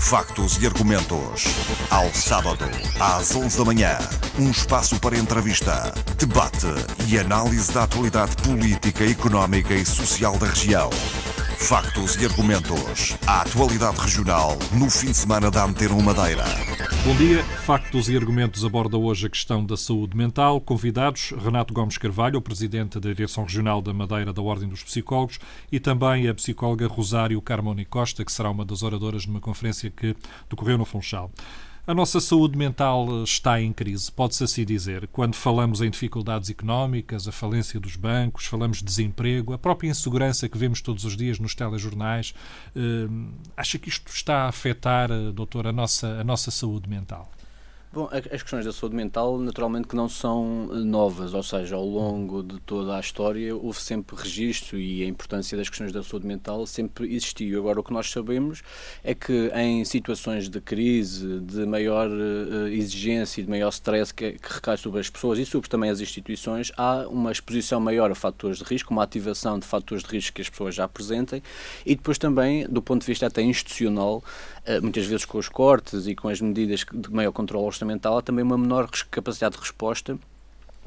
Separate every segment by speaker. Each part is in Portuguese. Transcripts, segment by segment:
Speaker 1: Factos e argumentos. Ao sábado, às 11 da manhã. Um espaço para entrevista, debate e análise da atualidade política, económica e social da região. Factos e argumentos. A atualidade regional no fim de semana da Antena Madeira.
Speaker 2: Bom dia. Factos e argumentos aborda hoje a questão da saúde mental. Convidados Renato Gomes Carvalho, o presidente da Direção Regional da Madeira da Ordem dos Psicólogos, e também a psicóloga Rosário Carmoni Costa, que será uma das oradoras numa conferência que decorreu no Funchal. A nossa saúde mental está em crise, pode-se assim dizer. Quando falamos em dificuldades económicas, a falência dos bancos, falamos de desemprego, a própria insegurança que vemos todos os dias nos telejornais, eh, acha que isto está a afetar, eh, doutor, a nossa, a nossa saúde mental?
Speaker 3: Bom, as questões da saúde mental naturalmente que não são eh, novas, ou seja, ao longo de toda a história houve sempre registro e a importância das questões da saúde mental sempre existiu. Agora o que nós sabemos é que em situações de crise, de maior uh, exigência e de maior stress que, que, recai sobre as pessoas e sobre também as instituições, há uma exposição maior a fatores de risco, uma ativação de fatores de risco que as pessoas já apresentem e depois também, do ponto de vista até institucional, muitas vezes com os cortes e com as medidas de maior controle orçamental, há também uma menor capacidade de resposta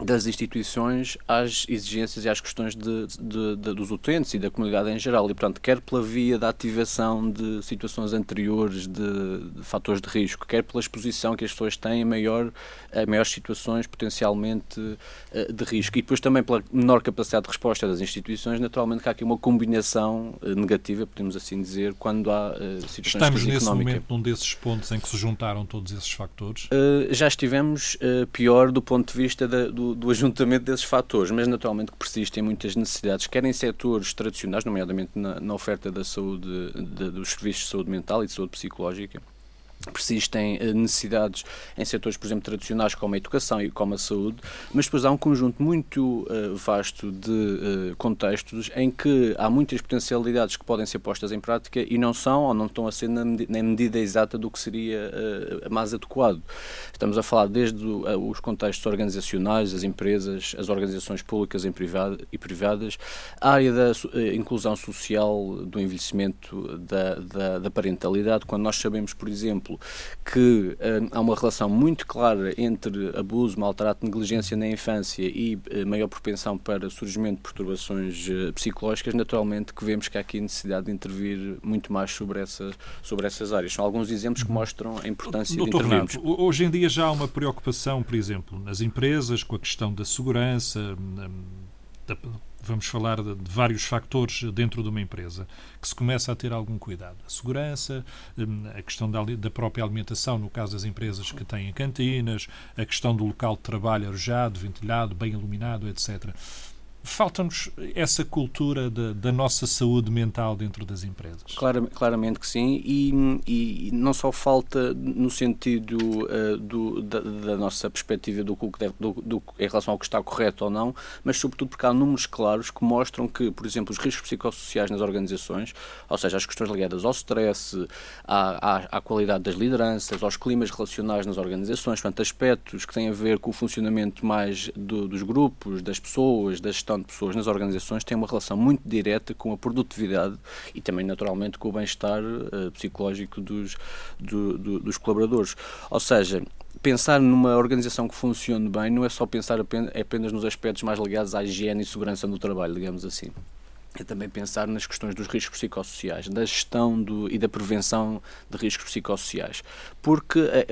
Speaker 3: das instituições às exigências e às questões de, de, de, dos utentes e da comunidade em geral. E, portanto, quer pela via da ativação de situações anteriores de, fatores de risco, quer pela exposição que as pessoas têm a, maior, a maiores situações potencialmente eh, de risco. E depois também pela menor capacidade de resposta das instituições, naturalmente que há aqui uma combinação eh, negativa, podemos assim dizer, quando há uh, situações
Speaker 2: Estamos nesse momento num desses pontos em que se juntaram todos esses fatores?
Speaker 3: Uh, já estivemos pior do ponto de vista da, do ajuntamento desses fatores, mas naturalmente que persistem muitas necessidades, quer em setores tradicionais, nomeadamente na, na oferta da saúde, de, dos serviços de saúde mental e de saúde psicológica, persistem eh, necessidades em setores, por exemplo, tradicionais como a educação e como a saúde, mas depois há um conjunto muito uh, vasto de uh, contextos em que há muitas potencialidades que podem ser postas em prática e não são ou não estão a ser na, medida, exata do que seria mais adequado. Estamos a falar desde os contextos organizacionais, as empresas, as organizações públicas e privadas, a área da inclusão social, do envelhecimento, da, da, da parentalidade, quando nós sabemos, por exemplo, exemplo, que uh, há uma relação muito clara entre abuso, maltrato, negligência na infância e uh, maior propensão para surgimento de perturbações uh, psicológicas, naturalmente que vemos que há aqui necessidade de intervir muito mais sobre, essa, sobre essas áreas. São alguns exemplos que mostram a importância
Speaker 2: Doutor
Speaker 3: de intervirmos.
Speaker 2: Hoje em dia já há uma preocupação, por exemplo, nas empresas com a questão da segurança, da vamos falar de, de, vários fatores dentro de uma empresa, que se começa a ter algum cuidado. A segurança, hum, a questão da, da, própria alimentação, no caso das empresas que têm cantinas, a questão do local de trabalho arejado, ventilado, bem iluminado, etc. Falta-nos essa cultura da nossa saúde mental dentro das empresas.
Speaker 3: Claramente, claramente que sim, e, e, não só falta no sentido uh, do, da, da, nossa perspectiva do, deve, do, do, em relação ao que está correto ou não, mas sobretudo porque há números claros que mostram que, por exemplo, os riscos psicossociais nas organizações, ou seja, as questões ligadas ao stress, à, à, à qualidade das lideranças, aos climas relacionais nas organizações, portanto, aspectos que têm a ver com o funcionamento mais do, dos grupos, das pessoas, da gestão de pessoas nas organizações tem uma relação muito direta com a produtividade e também, naturalmente, com o bem-estar uh, psicológico dos, do, do, dos colaboradores. Ou seja, pensar numa organização que funcione bem não é só pensar apenas, é apenas nos aspectos mais ligados à higiene e segurança no trabalho, digamos assim. É também pensar nas questões dos riscos psicossociais, da gestão do, e da prevenção de riscos psicossociais, porque é,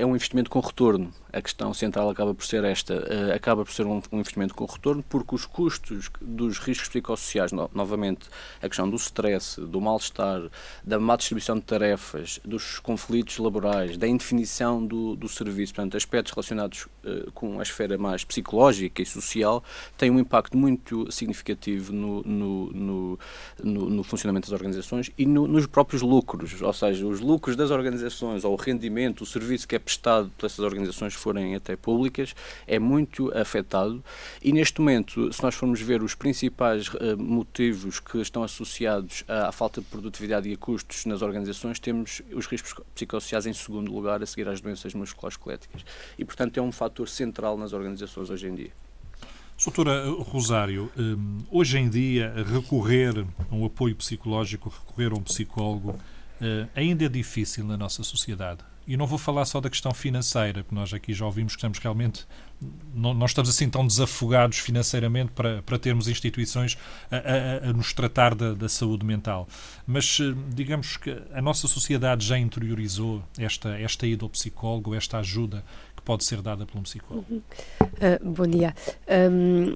Speaker 3: é um investimento com retorno a questão central acaba por ser esta, uh, acaba por ser um, um, investimento com retorno, porque os custos dos riscos psicossociais, no, novamente, a questão do stress, do mal-estar, da má distribuição de tarefas, dos conflitos laborais, da indefinição do, do serviço, portanto, aspectos relacionados uh, com a esfera mais psicológica e social, têm um impacto muito significativo no, no, no, no funcionamento das organizações e nos próprios lucros, ou seja, os lucros das organizações, ou o rendimento, o serviço que é prestado por essas organizações forem até públicas, é muito afetado e neste momento, se nós formos ver os principais uh, motivos que estão associados à, à, falta de produtividade e a custos nas organizações, temos os riscos psicossociais em segundo lugar, a seguir às doenças musculoesqueléticas. E, portanto, é um fator central nas organizações hoje em dia.
Speaker 2: Doutora Rosário, hum, hoje em dia recorrer a um apoio psicológico, recorrer a um psicólogo, eh, ainda é difícil na nossa sociedade. E não vou falar só da questão financeira, porque nós aqui já ouvimos que estamos realmente. Não, não estamos assim tão desafogados financeiramente para, para termos instituições a, a, a nos tratar da, da, saúde mental. Mas eh, digamos que a nossa sociedade já interiorizou esta, esta ida ao psicólogo, esta ajuda que pode ser dada por um psicólogo.
Speaker 4: Uh, bom dia. Um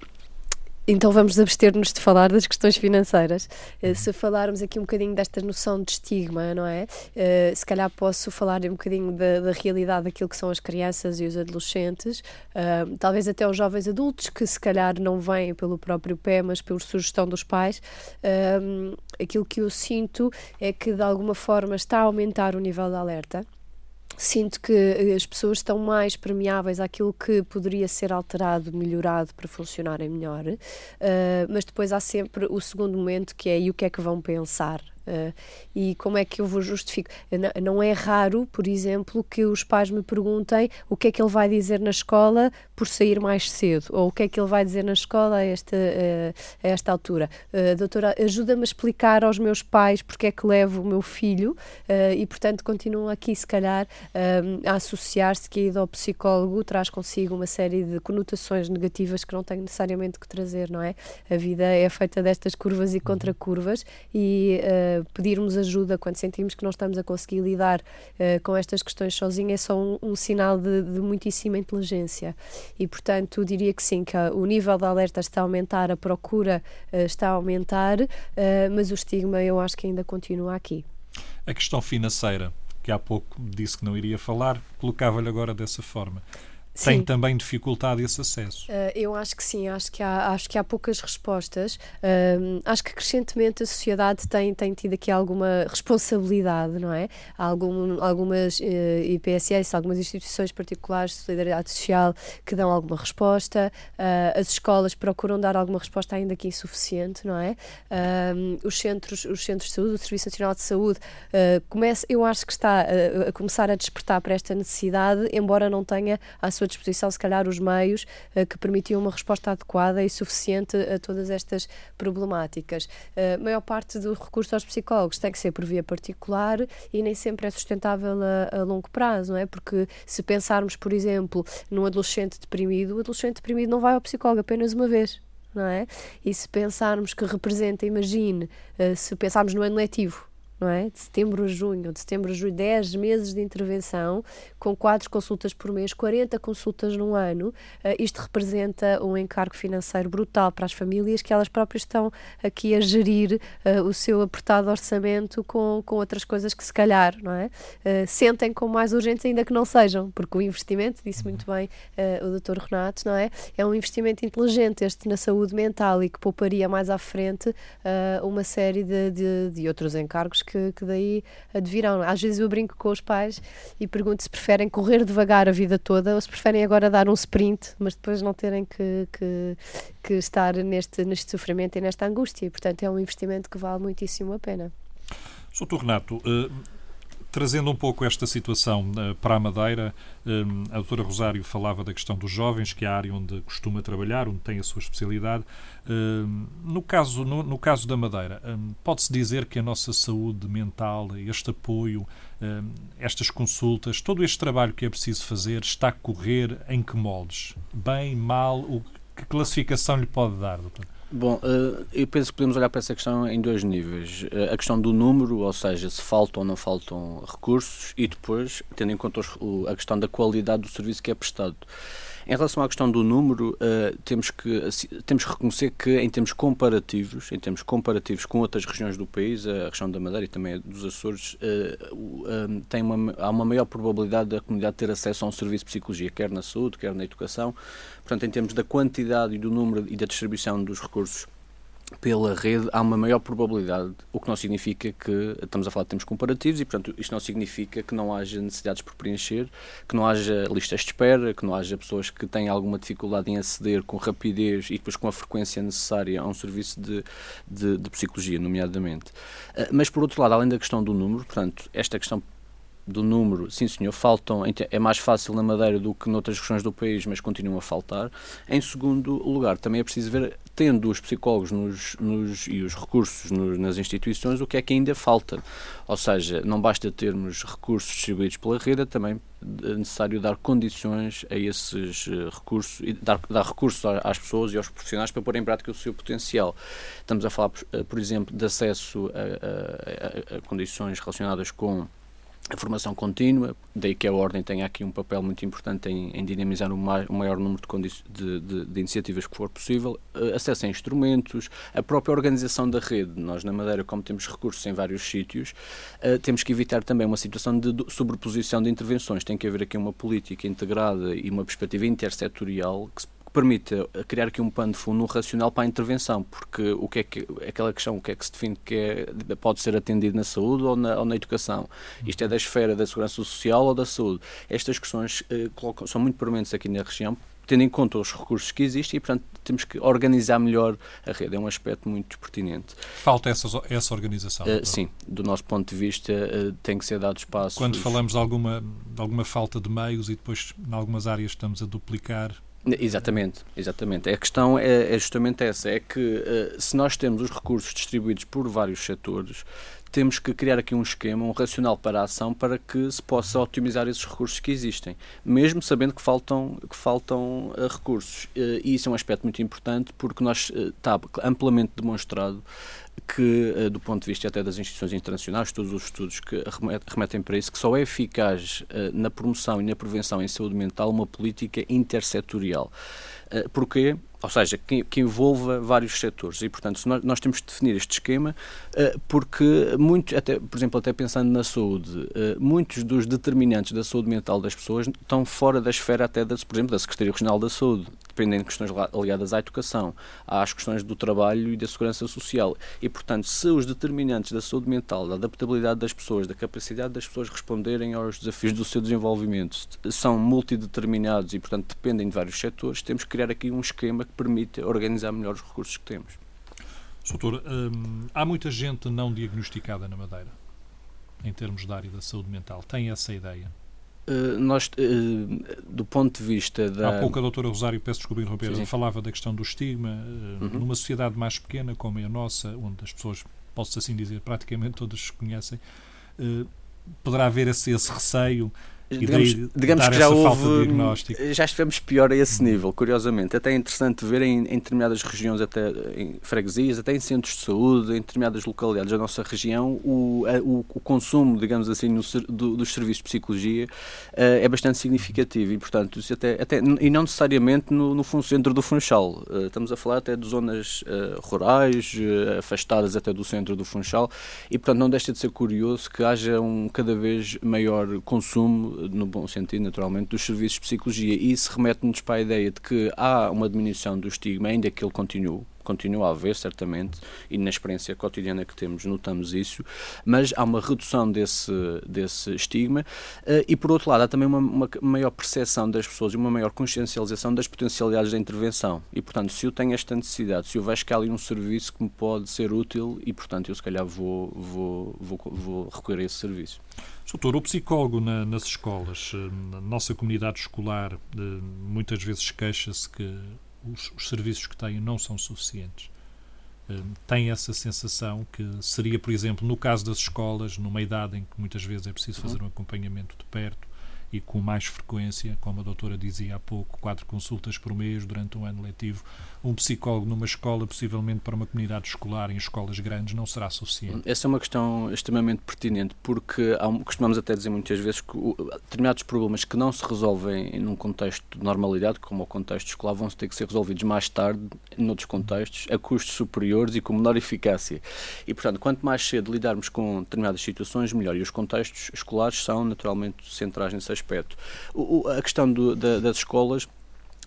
Speaker 4: então vamos abster-nos de falar das questões financeiras. Uh, se falarmos aqui um bocadinho desta noção de estigma, não é? Uh, se calhar posso falar um bocadinho da, da, realidade daquilo que são as crianças e os adolescentes, uh, talvez até os jovens adultos que se calhar não vêm pelo próprio pé, mas por sugestão dos pais. aquilo que eu sinto é que de alguma forma está a aumentar o nível de alerta sinto que as pessoas estão mais permeáveis àquilo que poderia ser alterado, melhorado para funcionarem melhor, uh, mas depois há sempre o segundo momento que é e o que é que vão pensar Uh, e como é que eu vou justificar? Não é raro, por exemplo, que os pais me perguntem o que é que ele vai dizer na escola por sair mais cedo, ou o que é que ele vai dizer na escola a esta, uh, a esta altura. Uh, doutora, ajuda-me a explicar aos meus pais porque é que levo o meu filho e, portanto, continuam aqui, se calhar, a associar-se que a ida ao psicólogo traz consigo uma série de conotações negativas que não tem necessariamente que trazer, não é? A vida é feita destas curvas e contracurvas e pedirmos ajuda quando sentimos que não estamos a conseguir lidar uh, com estas questões sozinho é só um, um sinal de, de, muitíssima inteligência. E, portanto, diria que sim, que o nível de alerta está a aumentar, a procura uh, está a aumentar, uh, mas o estigma eu acho que ainda continua aqui.
Speaker 2: A questão financeira, que há pouco disse que não iria falar, colocava-lhe agora dessa forma tem sim. também dificultado esse acesso.
Speaker 4: Uh, eu acho que sim, acho que há, acho que há poucas respostas. Uh, acho que crescentemente a sociedade tem, tem tido aqui alguma responsabilidade, não é? Há algum, algumas uh, eh, IPSS, algumas instituições particulares de solidariedade social que dão alguma resposta, uh, as escolas procuram dar alguma resposta ainda que insuficiente, não é? os, centros, os centros de saúde, o Serviço Nacional de Saúde, uh, comece, eu acho que está a, a começar a despertar para esta necessidade, embora não tenha a sua disposição, se calhar, os meios uh, que permitiam uma resposta adequada e suficiente a todas estas problemáticas. Eh, a maior parte do recurso aos psicólogos tem que ser por via particular e nem sempre é sustentável a, a longo prazo, não é? Porque se pensarmos, por exemplo, num adolescente deprimido, o adolescente deprimido não vai ao psicólogo apenas uma vez. Não é? E se pensarmos que representa, imagine, uh, se pensarmos no ano letivo, não é? De setembro a junho, de setembro a julho, 10 meses de intervenção, com 4 consultas por mês, 40 consultas num ano. Uh, isto representa um encargo financeiro brutal para as famílias que elas próprias estão aqui a gerir uh, o seu apertado orçamento com, com outras coisas que se calhar, não é? Uh, sentem como mais urgentes ainda que não sejam, porque o investimento, disse muito bem o Dr. Renato, não é? É um investimento inteligente este na saúde mental e que pouparia mais à frente uma série de, de, de outros encargos que, que daí advirão. Às vezes eu brinco com os pais e pergunto se preferem correr devagar a vida toda ou se preferem agora dar um sprint, mas depois não terem que, que, que estar neste, neste sofrimento e nesta angústia. E, portanto, é um investimento que vale muitíssimo a pena.
Speaker 2: Soutor Renato, uh Trazendo um pouco esta situação uh, para a Madeira, um, a doutora Rosário falava da questão dos jovens, que é a área onde costuma trabalhar, onde tem a sua especialidade. Um, no, caso, no, no, caso da Madeira, pode-se dizer que a nossa saúde mental, este apoio, estas consultas, todo este trabalho que é preciso fazer, está a correr em que moldes? Bem, mal? O, que classificação lhe pode dar, doutora?
Speaker 3: Bom, eh, eu penso que podemos olhar para essa questão em dois níveis. Eh, a questão do número, ou seja, se faltam ou não faltam recursos, e depois, tendo em conta a questão da qualidade do serviço que é prestado. Em relação à questão do número, uh, temos, que, temos que reconhecer que, em termos comparativos, em termos comparativos com outras regiões do país, a região da Madeira e também dos Açores, uh, uh, tem uma, há uma maior probabilidade da comunidade ter acesso a um serviço de psicologia, quer na saúde, quer na educação. Portanto, em termos da quantidade e do número e da distribuição dos recursos pela rede há uma maior probabilidade, o que não significa que estamos a falar de tempos comparativos e, portanto, isto não significa que não haja necessidades por preencher, que não haja listas de espera, que não haja pessoas que têm alguma dificuldade em aceder com rapidez e depois com a frequência necessária a um serviço de, de, de psicologia, nomeadamente. Ah, mas, por outro lado, além da questão do número, portanto, esta questão do número, sim senhor, faltam, é mais fácil na Madeira do que noutras regiões do país, mas continuam a faltar. Em segundo lugar, também é preciso ver, tendo os psicólogos nos, nos, e os recursos nos, nas instituições, o que é que ainda falta. Ou seja, não basta termos recursos distribuídos pela rede, é também necessário dar condições a esses eh, recursos e dar, dar recursos às pessoas e aos profissionais para pôr em prática o seu potencial. Estamos a falar, por eh, exemplo, de acesso a, a, a condições relacionadas com a formação contínua, daí que a Ordem tenha aqui um papel muito importante em, em dinamizar o, ma o, maior número de, de, de, de, iniciativas que for possível, uh, acesso a instrumentos, a própria organização da rede. Nós, na Madeira, como temos recursos em vários sítios, uh, temos que evitar também uma situação de sobreposição de intervenções. Tem que haver aqui uma política integrada e uma perspectiva intersetorial que se que permite criar aqui um pano de fundo racional para a intervenção, porque o que é que, aquela questão, o que é que se define que é, pode ser atendido na saúde ou na, ou na educação? Isto é da esfera da segurança social ou da saúde? Estas questões eh, colocam, são muito permanentes aqui na região, tendo em conta os recursos que existem e, portanto, temos que organizar melhor a rede. É um aspecto muito pertinente.
Speaker 2: Falta essa, essa organização? Uh,
Speaker 3: sim, do nosso ponto de vista, uh, tem que ser dado espaço.
Speaker 2: Quando falamos de alguma, de alguma falta de meios e depois, em algumas áreas, estamos a duplicar
Speaker 3: Exatamente, exatamente. A questão é, é justamente essa, é que uh, se nós temos os recursos distribuídos por vários setores, temos que criar aqui um esquema, um racional para a ação para que se possa otimizar esses recursos que existem, mesmo sabendo que faltam, que faltam uh, recursos. Uh, e isso é um aspecto muito importante porque nós está amplamente demonstrado que, eh, do ponto de vista até das instituições internacionais, todos os estudos que remetem para isso, que só é eficaz eh, na promoção e na prevenção em saúde mental uma política intersetorial. Eh, porquê? ou seja, que, que, envolva vários setores. E, portanto, nós, nós, temos de definir este esquema, uh, porque, muito, até, por exemplo, até pensando na saúde, uh, muitos dos determinantes da saúde mental das pessoas estão fora da esfera até, das, por exemplo, da Secretaria Regional da Saúde, dependendo de questões ligadas à educação, às questões do trabalho e da segurança social. E, portanto, se os determinantes da saúde mental, da adaptabilidade das pessoas, da capacidade das pessoas responderem aos desafios do seu desenvolvimento são multideterminados e, portanto, dependem de vários setores, temos que criar aqui um esquema que permite organizar melhor os recursos que temos.
Speaker 2: Doutor, hum, há muita gente não diagnosticada na Madeira, em termos da área da saúde mental. Tem essa ideia?
Speaker 3: Uh, nós, uh, do ponto de vista da.
Speaker 2: Há pouco a doutora Rosário, peço desculpa interromper, falava da questão do estigma. Uh, uhum. Numa sociedade mais pequena como é a nossa, onde as pessoas, posso assim dizer, praticamente todas se conhecem, poderá haver esse, esse receio
Speaker 3: digamos, digamos que já houve já estivemos pior a esse nível, curiosamente. Até é interessante ver em, em, determinadas regiões, até em freguesias, até em centros de saúde, em determinadas localidades da nossa região, o, a, o, o, consumo, digamos assim, no, do, dos serviços de psicologia uh, é bastante significativo e, portanto, até, até e não necessariamente no, no centro do Funchal. Uh, estamos a falar até de zonas uh, rurais, afastadas até do centro do Funchal e, portanto, não deixa de ser curioso que haja um cada vez maior consumo no bom sentido, naturalmente, dos serviços de psicologia. E isso remete-nos para a ideia de que há uma diminuição do estigma, ainda que ele continue, continua a haver, certamente, e na experiência cotidiana que temos notamos isso, mas há uma redução desse, desse estigma uh, e, por outro lado, há também uma, uma, maior percepção das pessoas e uma maior consciencialização das potencialidades da intervenção. E, portanto, se eu tenho esta necessidade, se eu vejo que há ali um serviço que me pode ser útil e, portanto, eu se calhar vou, vou, vou, vou recorrer a esse serviço.
Speaker 2: Doutor, o psicólogo na, nas escolas, eh, na nossa comunidade escolar, eh, muitas vezes queixa-se que os, os, serviços que têm não são suficientes. Eh, tem essa sensação que seria, por exemplo, no caso das escolas, numa idade em que muitas vezes é preciso fazer um acompanhamento de perto, e com mais frequência, como a doutora dizia há pouco, quatro consultas por mês durante um ano letivo. Um psicólogo numa escola, possivelmente para uma comunidade escolar em escolas grandes, não será suficiente.
Speaker 3: Essa é uma questão extremamente pertinente, porque há, costumamos até dizer muitas vezes que determinados problemas que não se resolvem num contexto de normalidade, como o contexto escolar, vão ter que ser resolvidos mais tarde, noutros contextos, a custos superiores e com menor eficácia. E, portanto, quanto mais cedo lidarmos com determinadas situações, melhor. E os contextos escolares são, naturalmente, centrais nesse aspecto. O, a questão do, da, das escolas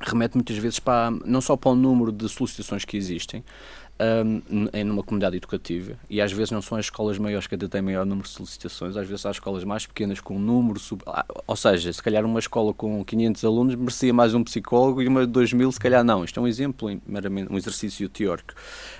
Speaker 3: remete muitas vezes para não só para o número de solicitações que existem, um, em numa comunidade educativa e às vezes não são as escolas maiores que até têm maior número de solicitações, às vezes há escolas mais pequenas com um número, sub... Ah, ou seja, se calhar uma escola com 500 alunos merecia mais um psicólogo e uma de 2 mil se calhar não. Isto é um exemplo, meramente um exercício teórico,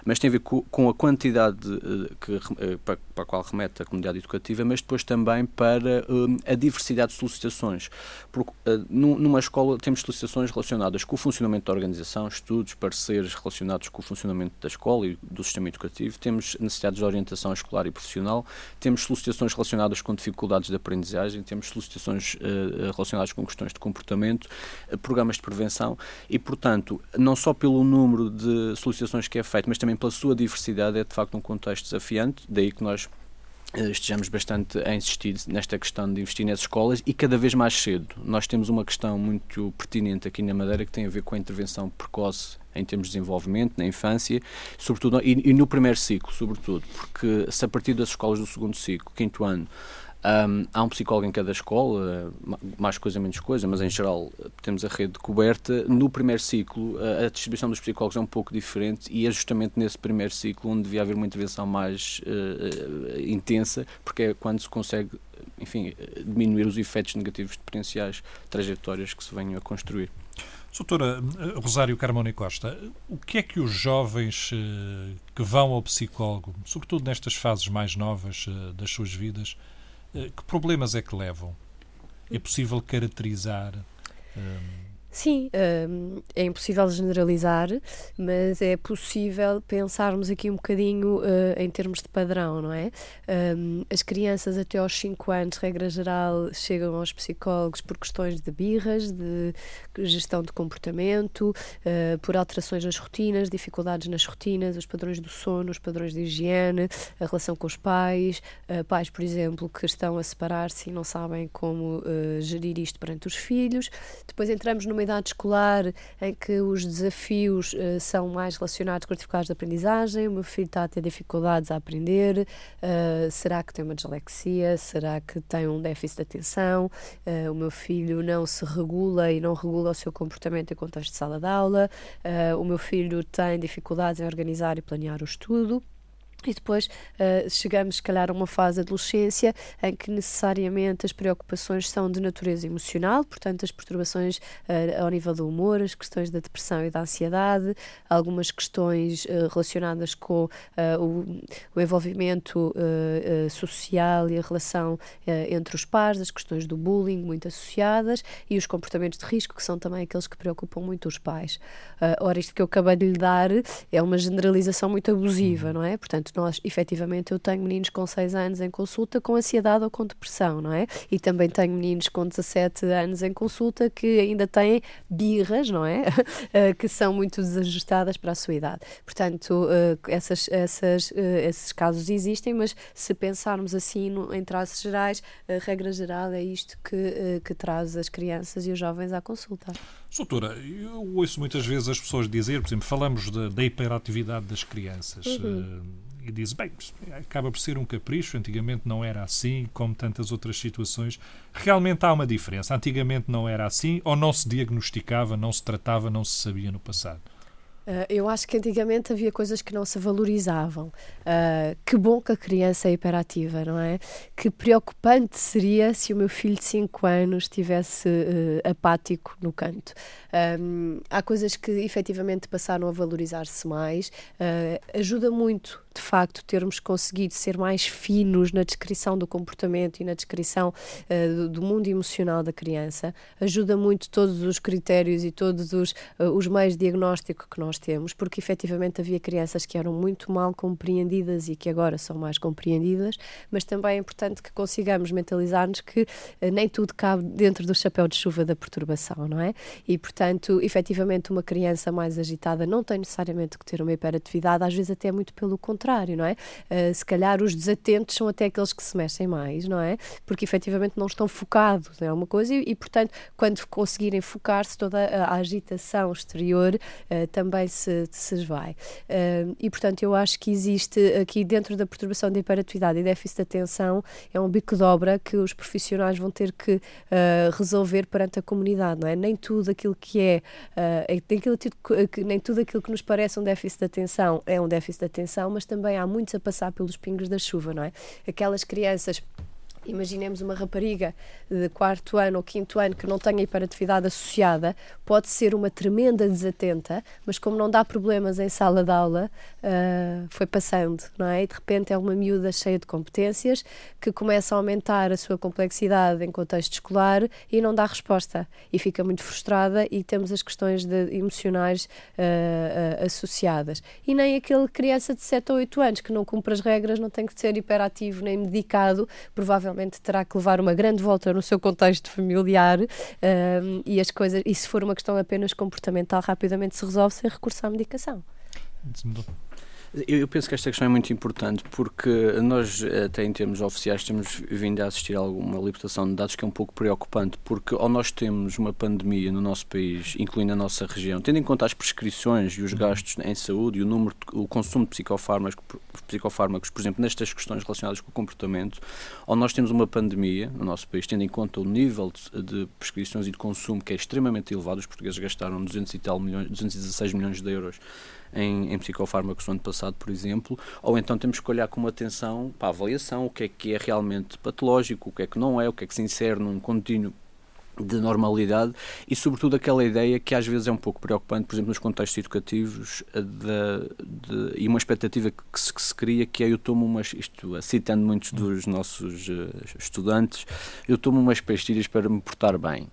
Speaker 3: mas tem a ver com, a quantidade de, que, eh, para, a qual remete a comunidade educativa, mas depois também para um, a diversidade de solicitações. Porque uh, numa escola temos solicitações relacionadas com o funcionamento da organização, estudos, pareceres relacionados com o funcionamento da escola, escola e do sistema educativo, temos necessidades de orientação escolar e profissional, temos solicitações relacionadas com dificuldades de aprendizagem, temos solicitações uh, relacionadas com questões de comportamento, uh, programas de prevenção e, portanto, não só pelo número de solicitações que é feito, mas também pela sua diversidade, é de facto um contexto desafiante, daí que nós estejamos bastante a insistir nesta questão de investir nas escolas e cada vez mais cedo. Nós temos uma questão muito pertinente aqui na Madeira que tem a ver com a intervenção precoce em termos de desenvolvimento, na infância, sobretudo, e, e no primeiro ciclo, sobretudo, porque se a partir das escolas do segundo ciclo, quinto ano, um, há um psicólogo em cada escola, mais coisa, menos coisa, mas em geral temos a rede coberta. No primeiro ciclo, a, distribuição dos psicólogos é um pouco diferente e é justamente nesse primeiro ciclo onde devia haver uma intervenção mais uh, intensa, porque é quando se consegue, enfim, diminuir os efeitos negativos de potenciais trajetórias que se venham a construir.
Speaker 2: Doutora eh, Rosário Carmona Costa, o que é que os jovens que vão ao psicólogo, sobretudo nestas fases mais novas das suas vidas, que problemas é que levam? É possível caracterizar?
Speaker 4: Sim, é impossível generalizar, mas é possível pensarmos aqui um bocadinho uh, em termos de padrão, não é? As crianças até aos 5 anos, regra geral, chegam aos psicólogos por questões de birras, de gestão de comportamento, uh, por alterações nas rotinas, dificuldades nas rotinas, os padrões do sono, os padrões de higiene, a relação com os pais, uh, pais, por exemplo, que estão a separar-se e não sabem como gerir isto perante os filhos. Depois entramos numa idade escolar em que os desafios uh, são mais relacionados com dificuldades de aprendizagem, o meu filho está a ter dificuldades a aprender, uh, será que tem uma dislexia, será que tem um déficit de atenção, uh, o meu filho não se regula e não regula o seu comportamento em contexto de sala de aula, o meu filho tem dificuldades em organizar e planear o estudo. E depois uh, chegamos, se calhar, a uma fase de adolescência em que necessariamente as preocupações são de natureza emocional, portanto, as perturbações uh, ao nível do humor, as questões da depressão e da ansiedade, algumas questões uh, relacionadas com o, o, envolvimento social e a relação entre os pares, as questões do bullying muito associadas e os comportamentos de risco, que são também aqueles que preocupam muito os pais. ora, isto que eu acabei de lhe dar é uma generalização muito abusiva, não é? Portanto, nós, efetivamente, eu tenho meninos com 6 anos em consulta com ansiedade ou com depressão, não é? E também tenho meninos com 17 anos em consulta que ainda têm birras, não é? Eh, que são muito desajustadas para a sua idade. Portanto, eh, essas, essas, eh, esses casos existem, mas se pensarmos assim no, em traços gerais, a regra geral é isto que, que traz as crianças e os jovens à consulta.
Speaker 2: Doutora, eu ouço muitas vezes as pessoas dizer, por exemplo, falamos da hiperatividade das crianças. Uhum e diz, bem, acaba por ser um capricho, antigamente não era assim, como tantas outras situações. Realmente há uma diferença. Antigamente não era assim, ou não se diagnosticava, não se tratava, não se sabia no passado?
Speaker 4: Uh, eu acho que antigamente havia coisas que não se valorizavam. Uh, que bom que a criança é hiperativa, não é? Que preocupante seria se o meu filho de 5 anos estivesse uh, apático no canto. Um, há coisas que efetivamente passaram a valorizar-se mais. ajuda muito de facto termos conseguido ser mais finos na descrição do comportamento e na descrição uh, do, do, mundo emocional da criança. Ajuda muito todos os critérios e todos os, uh, os meios de diagnóstico que nós temos, porque efetivamente havia crianças que eram muito mal compreendidas e que agora são mais compreendidas, mas também é importante que consigamos mentalizar-nos que uh, nem tudo cabe dentro do chapéu de chuva da perturbação, não é? E portanto, efetivamente, uma criança mais agitada não tem necessariamente que ter uma hiperatividade, às vezes até muito pelo contrário contrário, não é? Uh, se calhar os desatentos são até aqueles que se mexem mais, não é? Porque efetivamente não estão focados em alguma coisa e, e portanto, quando conseguirem focar-se, toda a, agitação exterior uh, também se, se. Uh, e, portanto, eu acho que existe aqui dentro da perturbação da hiperatividade e déficit de atenção, é um bico de obra que os profissionais vão ter que resolver perante a comunidade, não é? Nem tudo aquilo que é, nem, aquilo, nem tudo aquilo que nos parece um déficit de atenção é um déficit de atenção, mas também há muitos a passar pelos pingos da chuva, não é? Aquelas crianças Imaginemos uma rapariga de quarto ano ou quinto ano que não tenha hiperatividade associada, pode ser uma tremenda desatenta, mas como não dá problemas em sala de aula, uh, foi passando, não é? E de repente é uma miúda cheia de competências que começa a aumentar a sua complexidade em contexto escolar e não dá resposta e fica muito frustrada e temos as questões de, emocionais uh, uh, associadas. E nem aquele criança de 7 ou 8 anos que não cumpre as regras não tem que ser hiperativo nem medicado, provavelmente terá que levar uma grande volta no seu contexto familiar um, e as coisas, e se for uma questão apenas comportamental, rapidamente se resolve sem recurso à medicação.
Speaker 3: Eu, penso que esta questão é muito importante porque nós, até em termos oficiais, temos vindo a assistir a alguma libertação de dados que é um pouco preocupante, porque ou nós temos uma pandemia no nosso país, incluindo a nossa região, tendo em conta as prescrições e os gastos em saúde e o número, o consumo de psicofármacos, psicofármacos, por exemplo, nestas questões relacionadas com o comportamento, ou nós temos uma pandemia no nosso país, tendo em conta o nível de, de prescrições e de consumo que é extremamente elevado, os portugueses gastaram 200 e tal milhões, 216 milhões de euros em, em psicofármacos no ano passado, por exemplo, ou então temos que olhar com uma atenção para a avaliação, o que é que é realmente patológico, o que é que não é, o que é que se insere num contínuo de normalidade e sobretudo aquela ideia que às vezes é um pouco preocupante, por exemplo, nos contextos educativos de, de, e uma expectativa que se, que se, cria que é eu tomo umas, isto citando muitos dos nossos uh, estudantes, eu tomo umas pastilhas para me portar bem.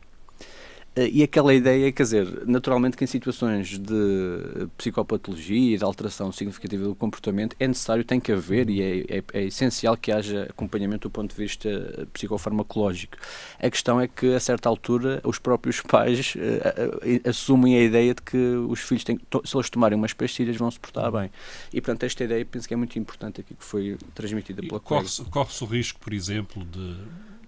Speaker 3: Eh, e aquela ideia, quer dizer, naturalmente que em situações de psicopatologia e de alteração significativa do comportamento é necessário, tem que haver e é, é, é, essencial que haja acompanhamento do ponto de vista psicofarmacológico. A questão é que, a certa altura, os próprios pais uh, assumem a ideia de que os filhos, têm, se eles tomarem umas pastilhas, vão se portar bem. E, portanto, esta ideia penso que é muito importante aqui que foi transmitida pela
Speaker 2: Corre-se corre o risco, por exemplo, de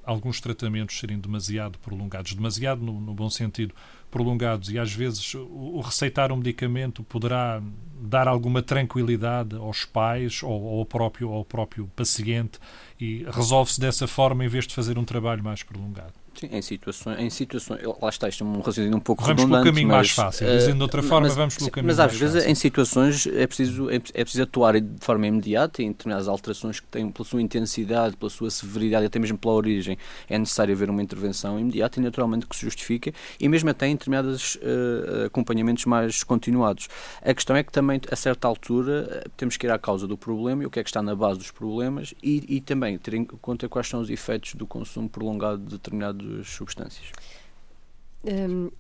Speaker 2: alguns tratamentos serem demasiado prolongados, demasiado no, no, bom sentido, prolongados, e às vezes o, o, receitar um medicamento poderá dar alguma tranquilidade aos pais ou, ou ao, próprio, ao próprio paciente e resolve-se dessa forma em vez de fazer um trabalho mais prolongado.
Speaker 3: Sim, em situações, em situações, lá está, isto é um raciocínio um pouco
Speaker 2: vamos
Speaker 3: redundante.
Speaker 2: Vamos pelo caminho
Speaker 3: mas,
Speaker 2: mais fácil, dizendo de outra eh, forma,
Speaker 3: mas,
Speaker 2: vamos pelo caminho
Speaker 3: Mas às vezes
Speaker 2: fácil.
Speaker 3: em situações é preciso, é, é, preciso atuar de forma imediata, em determinadas alterações que têm pela sua intensidade, pela sua severidade, até mesmo pela origem, é necessário haver uma intervenção imediata e naturalmente que se justifica, e mesmo até em determinados uh, acompanhamentos mais continuados. A questão é que também, a certa altura, temos que ir à causa do problema e o que é que está na base dos problemas e, e também ter em conta quais são os efeitos do consumo prolongado de substâncias.
Speaker 4: Hum,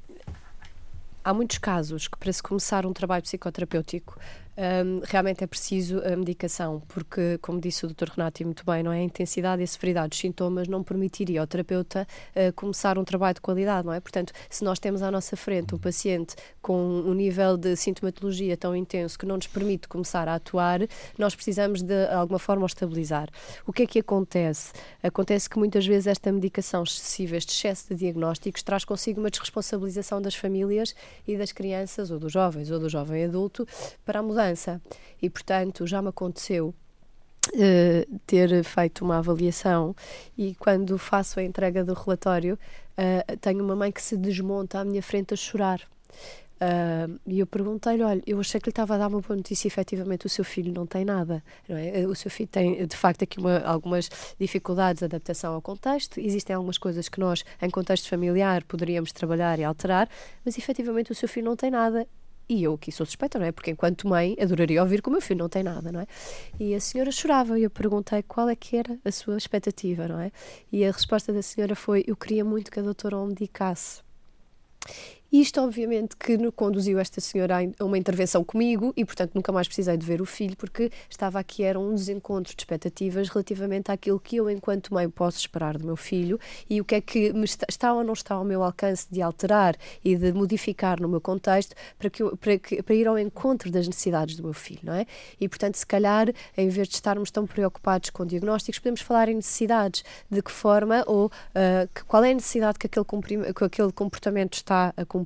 Speaker 4: há muitos casos que, para se começar um trabalho psicoterapêutico, um, realmente é preciso a medicação, porque, como disse o Dr. Renato e muito bem, não é? a intensidade e a severidade dos sintomas não permitiria ao terapeuta uh, começar um trabalho de qualidade, não é? Portanto, se nós temos à nossa frente um paciente com um nível de sintomatologia tão intenso que não nos permite começar a atuar, nós precisamos de alguma forma o estabilizar. O que é que acontece? Acontece que muitas vezes esta medicação excessiva, este excesso de diagnósticos, traz consigo uma desresponsabilização das famílias e das crianças, ou dos jovens, ou do jovem adulto, para a E, portanto, já me aconteceu uh, ter feito uma avaliação e quando faço a entrega do relatório, uh, tenho uma mãe que se desmonta à minha frente a chorar. Uh, e eu perguntei-lhe: olha, eu achei que lhe estava a dar uma boa notícia, efetivamente o seu filho não tem nada. Não é? O seu filho tem, de facto, aqui uma, algumas dificuldades de adaptação ao contexto. Existem algumas coisas que nós, em contexto familiar, poderíamos trabalhar e alterar, mas efetivamente o seu filho não tem nada e eu aqui sou suspeita, não é? Porque enquanto mãe adoraria ouvir que o meu filho não tem nada, não é? E a senhora chorava e eu perguntei qual é que era a sua expectativa, não é? E a resposta da senhora foi: eu queria muito que a doutora o medicasse. Isto, obviamente, que conduziu esta senhora a uma intervenção comigo e, portanto, nunca mais precisei de ver o filho, porque estava aqui, era um desencontro de expectativas relativamente àquilo que eu, enquanto mãe, posso esperar do meu filho e o que é que está, está ou não está ao meu alcance de alterar e de modificar no meu contexto para, que, para, que, para ir ao encontro das necessidades do meu filho, não é? E, portanto, se calhar, em vez de estarmos tão preocupados com diagnósticos, podemos falar em necessidades, de que forma ou uh, que, qual é a necessidade que aquele, que aquele comportamento está a cumprir,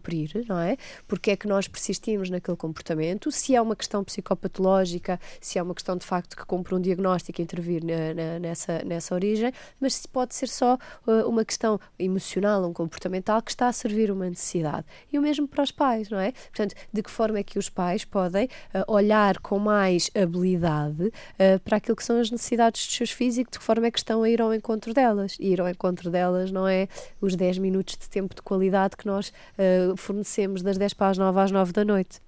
Speaker 4: não é? Porque é que nós persistimos naquele comportamento, se é uma questão psicopatológica, se é uma questão de facto que cumpre um diagnóstico e intervir na, na, nessa, nessa origem, mas se pode ser só uh, uma questão emocional, um comportamental que está a servir uma necessidade. E o mesmo para os pais, não é? Portanto, de que forma é que os pais podem uh, olhar com mais habilidade uh, para aquilo que são as necessidades dos seus e de que forma é que estão a ir ao encontro delas. E ir ao encontro delas não é os 10 minutos de tempo de qualidade que nós fornecemos das 10 para as 9 às 9 da noite.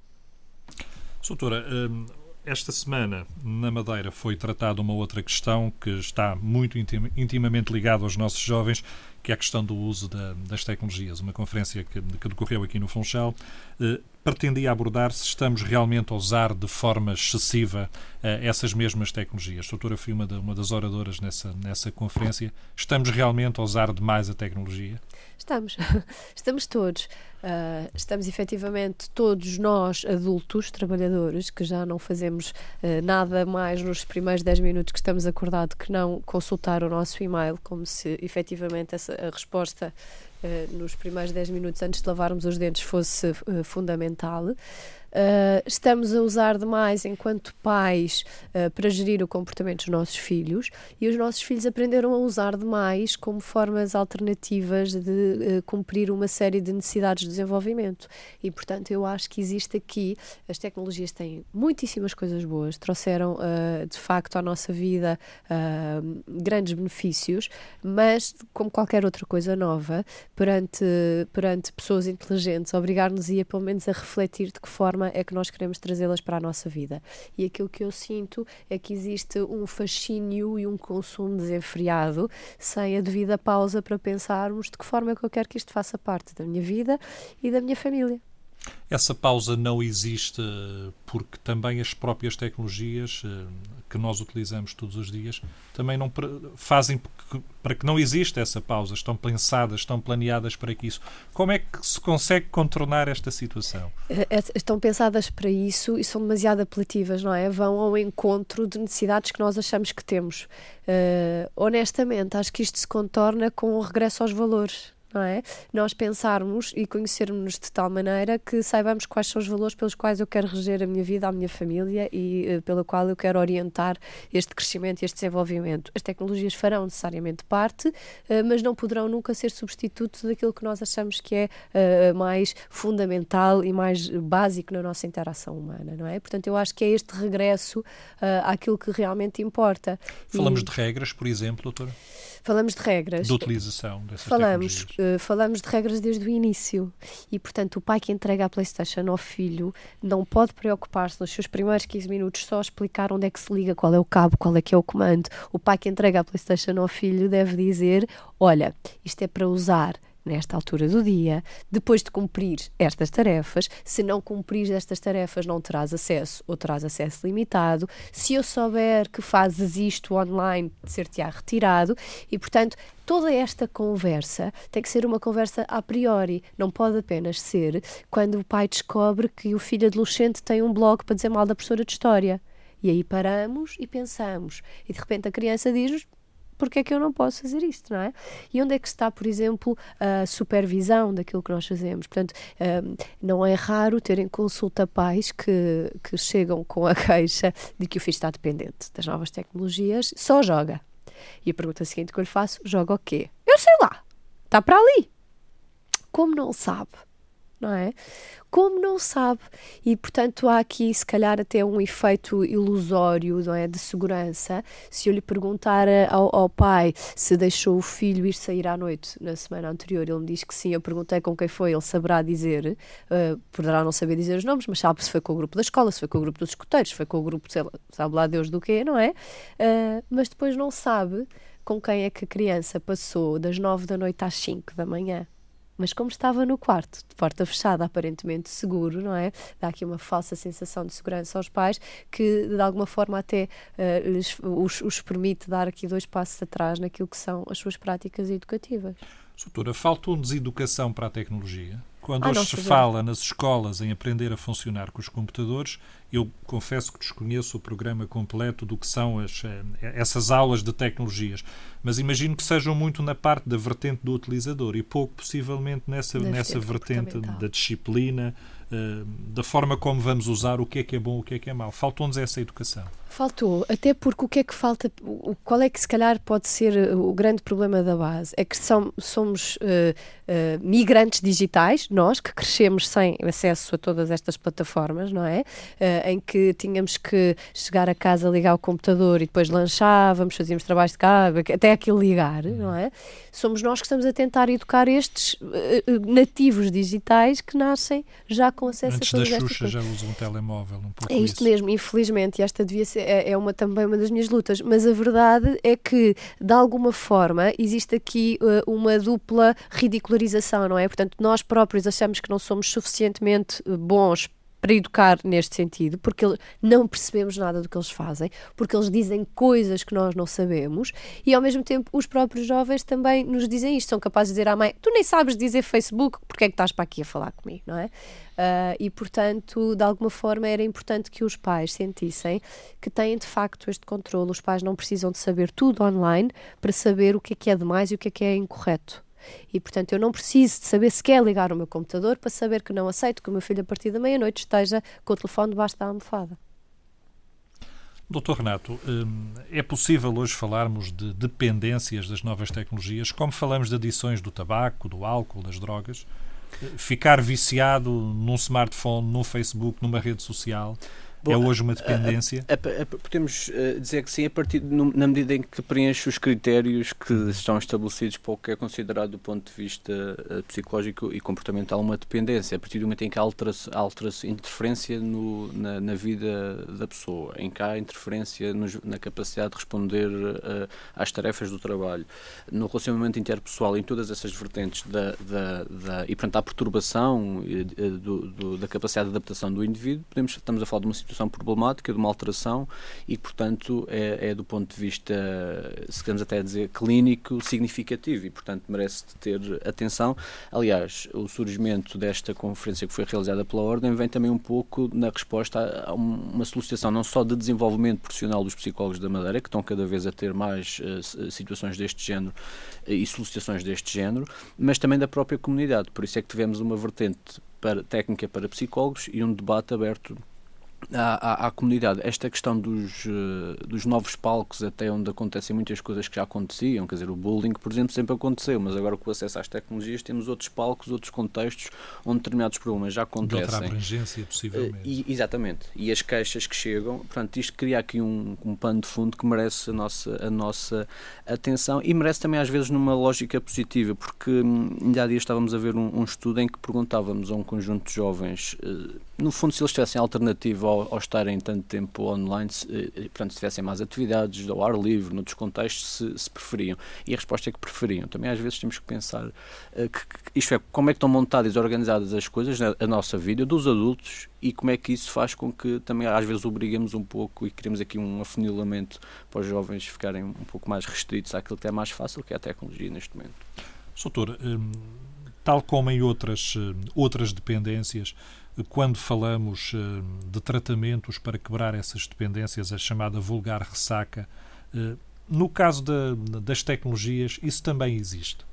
Speaker 2: Doutora, hum, esta semana na Madeira foi tratada uma outra questão que está muito intimamente ligada aos nossos jovens, que é a questão do uso da, das tecnologias. Uma conferência que, que decorreu aqui no Funchal eh, pretendia abordar se estamos realmente a usar de forma excessiva eh, essas mesmas tecnologias. A doutora foi uma, uma das oradoras nessa, nessa conferência. Estamos realmente a usar demais a tecnologia?
Speaker 4: Estamos, estamos todos. Uh, estamos efetivamente todos nós, adultos, trabalhadores, que já não fazemos uh, nada mais nos primeiros 10 minutos que estamos acordados que não consultar o nosso e-mail, como se efetivamente essa, a resposta uh, nos primeiros 10 minutos antes de lavarmos os dentes fosse fundamental. Uh, estamos a usar demais enquanto pais uh, para gerir o comportamento dos nossos filhos e os nossos filhos aprenderam a usar demais como formas alternativas de uh, cumprir uma série de necessidades de desenvolvimento. E, portanto, eu acho que existe aqui, as tecnologias têm muitíssimas coisas boas, trouxeram de facto à nossa vida grandes benefícios, mas, como qualquer outra coisa nova, perante, perante pessoas inteligentes, obrigar-nos a pelo menos a refletir de que forma forma é que nós queremos trazê-las para a nossa vida. E aquilo que eu sinto é que existe um fascínio e um consumo desenfreado, sem a devida pausa para pensarmos de que forma é que eu quero que isto faça parte da minha vida e da minha família.
Speaker 2: Essa pausa não existe porque também as próprias tecnologias eh, que nós utilizamos todos os dias também não fazem para que não exista essa pausa, estão pensadas, estão planeadas para que isso. Como é que se consegue contornar esta situação?
Speaker 4: Eh, eh, estão pensadas para isso e são demasiado apelativas, não é? Vão ao encontro de necessidades que nós achamos que temos. Uh, honestamente, acho que isto se contorna com o regresso aos valores não é? Nós pensarmos e conhecermos-nos de tal maneira que saibamos quais são os valores pelos quais eu quero reger a minha vida, a minha família e uh, pela qual eu quero orientar este crescimento este desenvolvimento. As tecnologias farão necessariamente parte, uh, mas não poderão nunca ser substituto daquilo que nós achamos que é uh, mais fundamental e mais básico na nossa interação humana, não é? Portanto, eu acho que é este regresso àquilo que realmente importa.
Speaker 2: Falamos e... de regras, por exemplo, doutora?
Speaker 4: Falamos de regras.
Speaker 2: De utilização dessas
Speaker 4: falamos, uh, falamos de regras desde o início. E, portanto, o pai que entrega a PlayStation ao filho não pode preocupar-se nos seus primeiros 15 minutos só explicar onde é que se liga, qual é o cabo, qual é que é o comando. O pai que entrega a PlayStation ao filho deve dizer: Olha, isto é para usar nesta altura do dia, depois de cumprir estas tarefas. Se não cumprir estas tarefas, não terás acesso ou terás acesso limitado. Se eu souber que fazes isto online, ser-te-á retirado. E, portanto, toda esta conversa tem que ser uma conversa a priori, não pode apenas ser quando o pai descobre que o filho adolescente tem um blog para dizer mal da professora de história. E aí paramos e pensamos. E de repente a criança diz-nos: porque é que eu não posso fazer isto, não é? E onde é que está, por exemplo, a supervisão daquilo que nós fazemos? Portanto, um, não é raro terem consulta pais que, que chegam com a queixa de que o filho está dependente das novas tecnologias, só joga. E a pergunta seguinte que eu lhe faço, joga o quê? Eu sei lá, está para ali. Como não sabe? Não é? Como não sabe? E, portanto, há aqui, se calhar, até um efeito ilusório, não é? De segurança. Se eu lhe perguntar ao, ao, pai se deixou o filho ir sair à noite na semana anterior, ele me diz que sim. Eu perguntei com quem foi, ele saberá dizer, uh, poderá não saber dizer os nomes, mas sabe se foi com o grupo da escola, se foi com o grupo dos escuteiros, se foi com o grupo, sei lá, sabe lá Deus do quê, não é? Uh, mas depois não sabe com quem é que a criança passou das nove da noite às cinco da manhã mas como estava no quarto, de porta fechada, aparentemente seguro, não é? Dá aqui uma falsa sensação de segurança aos pais que, de alguma forma, até uh, lhes, os, os permite dar aqui dois passos atrás naquilo que são as suas práticas educativas.
Speaker 2: Doutora, faltou-nos educação para a tecnologia? Quando ah, hoje se fala nas escolas em aprender a funcionar com os computadores, eu confesso que desconheço o programa completo do que são as, eh, essas aulas de tecnologias, mas imagino que sejam muito na parte da vertente do utilizador e pouco possivelmente nessa, nessa vertente da disciplina, uh, da forma como vamos usar o que é que é bom, o que é que é mau. Faltou-nos essa educação.
Speaker 4: Faltou, até porque o que é que falta, qual é que se calhar pode ser eh, o grande problema da base? É que são, somos uh, uh, migrantes digitais, nós que crescemos sem acesso a todas estas plataformas, não é? Uh, em que tínhamos que chegar a casa, ligar o computador e depois lanchávamos, fazíamos trabalhos de casa, até aquilo ligar, não é? Somos nós que estamos a tentar educar estes nativos digitais que nascem já com acesso
Speaker 2: Antes
Speaker 4: a todas
Speaker 2: estas já usam um telemóvel, um pouco
Speaker 4: É isto isso. mesmo, infelizmente, e esta devia ser é, é, uma, também uma das minhas lutas, mas a verdade é que, de alguma forma, existe aqui uh, uma dupla ridicularização, não é? Portanto, nós próprios achamos que não somos suficientemente uh, bons para educar neste sentido, porque não percebemos nada do que eles fazem, porque eles dizem coisas que nós não sabemos e ao mesmo tempo os próprios jovens também nos dizem isto, são capazes de dizer à mãe, tu nem sabes dizer Facebook, porque é que estás para aqui a falar comigo, não é? Uh, e, portanto, de alguma forma era importante que os pais sentissem que têm de facto este controle. Os pais não precisam de saber tudo online para saber o que é que é demais e o que é que é incorreto. E, portanto, eu não preciso de saber se quer ligar o meu computador para saber que não aceito que o meu filho, a partir da meia-noite, esteja com o telefone debaixo da almofada.
Speaker 2: Doutor Renato, hum, é possível hoje falarmos de dependências das novas tecnologias, como falamos de adições do tabaco, do álcool, das drogas? ficar viciado num smartphone, num Facebook, numa rede social Bom, é hoje uma dependência?
Speaker 3: A, a, a, podemos uh, dizer que sim, a partir na medida em que preenche os critérios que estão estabelecidos para o que é considerado do ponto de vista uh, psicológico e comportamental uma dependência. A partir do momento em que altera-se altera interferência no, na, na, vida da pessoa, em que há interferência no, na capacidade de responder uh, às tarefas do trabalho, no relacionamento interpessoal, em todas essas vertentes da, da, da e, portanto, há perturbação do, do, da capacidade de adaptação do indivíduo, podemos, estamos a falar de uma situação problemática, de uma alteração e, portanto, é, é do ponto de vista, se queremos até dizer, clínico, significativo e, portanto, merece ter atenção. Aliás, o surgimento desta conferência que foi realizada pela Ordem vem também um pouco na resposta a uma solicitação não só de desenvolvimento profissional dos psicólogos da Madeira, que estão cada vez a ter mais uh, situações deste género uh, e solicitações deste género, mas também da própria comunidade. Por isso é que tivemos uma vertente para, técnica para psicólogos e um debate aberto à, à, à, comunidade. Esta questão dos, uh, dos novos palcos, até onde acontecem muitas coisas que já aconteciam, quer dizer, o bullying, por exemplo, sempre aconteceu, mas agora com o acesso às tecnologias temos outros palcos, outros contextos onde determinados problemas já acontecem. De
Speaker 2: outra abrangência, possivelmente. Uh,
Speaker 3: e, exatamente. E as queixas que chegam, portanto, isto cria aqui um, um pano de fundo que merece a nossa, a nossa atenção e merece também, às vezes, numa lógica positiva, porque hum, ainda há dias estávamos a ver um, um, estudo em que perguntávamos a um conjunto de jovens, uh, no fundo, se eles tivessem alternativa ao, ao estarem tanto tempo online, se, eh, portanto, se tivessem mais atividades ao ar livre, noutros contextos, se, se, preferiam. E a resposta é que preferiam. Também às vezes temos que pensar uh, que, que, isto é, como é que estão montadas e organizadas as coisas na nossa vida, dos adultos, e como é que isso faz com que também às vezes obriguemos um pouco e criamos aqui um afunilamento para os jovens ficarem um pouco mais restritos àquilo que é mais fácil, que é a tecnologia neste momento.
Speaker 2: Soutor, hum, tal como em outras, outras dependências, quando falamos eh, de tratamentos para quebrar essas dependências, a chamada vulgar ressaca, eh, no caso das tecnologias, isso também existe?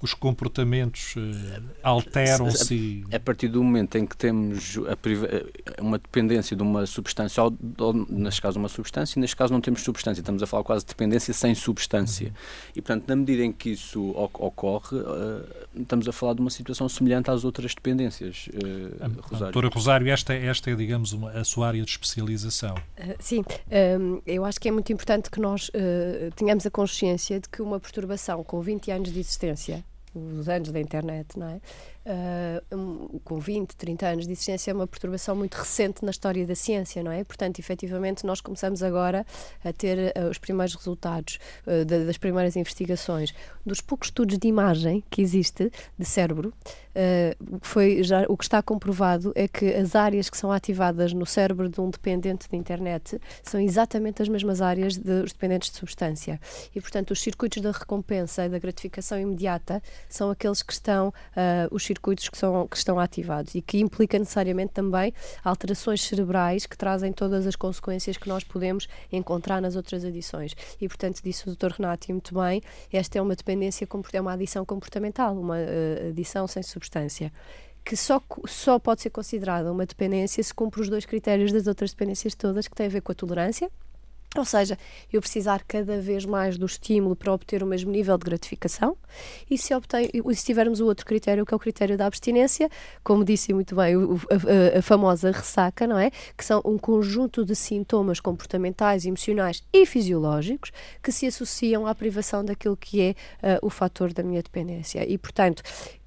Speaker 2: Uh, os comportamentos uh, alteram-se.
Speaker 3: A, a, partir do momento em que temos a, uma dependência de uma substância, ou, ou, neste caso uma substância, e neste caso não temos substância, estamos a falar quase de dependência sem substância. Uhum. E, portanto, na medida em que isso ocorre, uh, estamos a falar de uma situação semelhante às outras dependências.
Speaker 2: Uh, Rosário. Doutora Rosário, esta, esta é, digamos, uma, a sua área de especialização.
Speaker 4: sim, um, eu acho que é muito importante que nós tenhamos a consciência de que uma perturbação com 20 anos de existência os anos da internet, não é? Uh, com 20, 30 anos de existência, é uma perturbação muito recente na história da ciência, não é? Portanto, efetivamente, nós começamos agora a ter uh, os primeiros resultados uh, das primeiras investigações. Dos poucos estudos de imagem que existe de cérebro, foi já, o que está comprovado é que as áreas que são ativadas no cérebro de um dependente de internet são exatamente as mesmas áreas dos dependentes de substância. E, portanto, os circuitos da recompensa e da gratificação imediata são aqueles que estão, os circuitos que, são, que estão ativados e que implica necessariamente também alterações cerebrais que trazem todas as consequências que nós podemos encontrar nas outras adições. E, portanto, disse o Dr. Renato muito bem, esta é uma dependência, é uma adição comportamental, uma uh, adição sem substância que só, só pode ser considerada uma dependência se cumpre os dois critérios das outras dependências todas, que têm a ver com a tolerância ou seja, eu precisar cada vez mais do estímulo para obter o mesmo nível de gratificação, e se, e se tivermos o outro critério, que é o critério da abstinência, como disse muito bem, o, a, a, famosa ressaca, não é? Que são um conjunto de sintomas comportamentais, emocionais e fisiológicos que se associam à privação daquilo que é uh, o fator da minha dependência. E, portanto,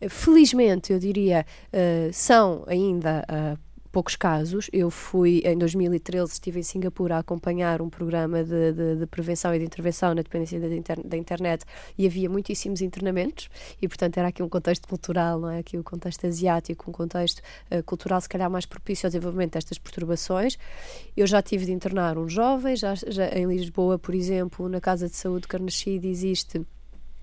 Speaker 4: felizmente, eu diria, uh, são ainda. Uh, poucos casos. Eu fui, em 2013, estive em Singapura a acompanhar um programa de, de, de prevenção e de intervenção na dependência da, inter, da, internet e havia muitíssimos internamentos e, portanto, era aqui um contexto cultural, não é? Aqui o um contexto asiático, um contexto uh, cultural, se calhar, mais propício ao desenvolvimento destas perturbações. Eu já tive de internar um jovem, já, já em Lisboa, por exemplo, na Casa de Saúde Carnachide existe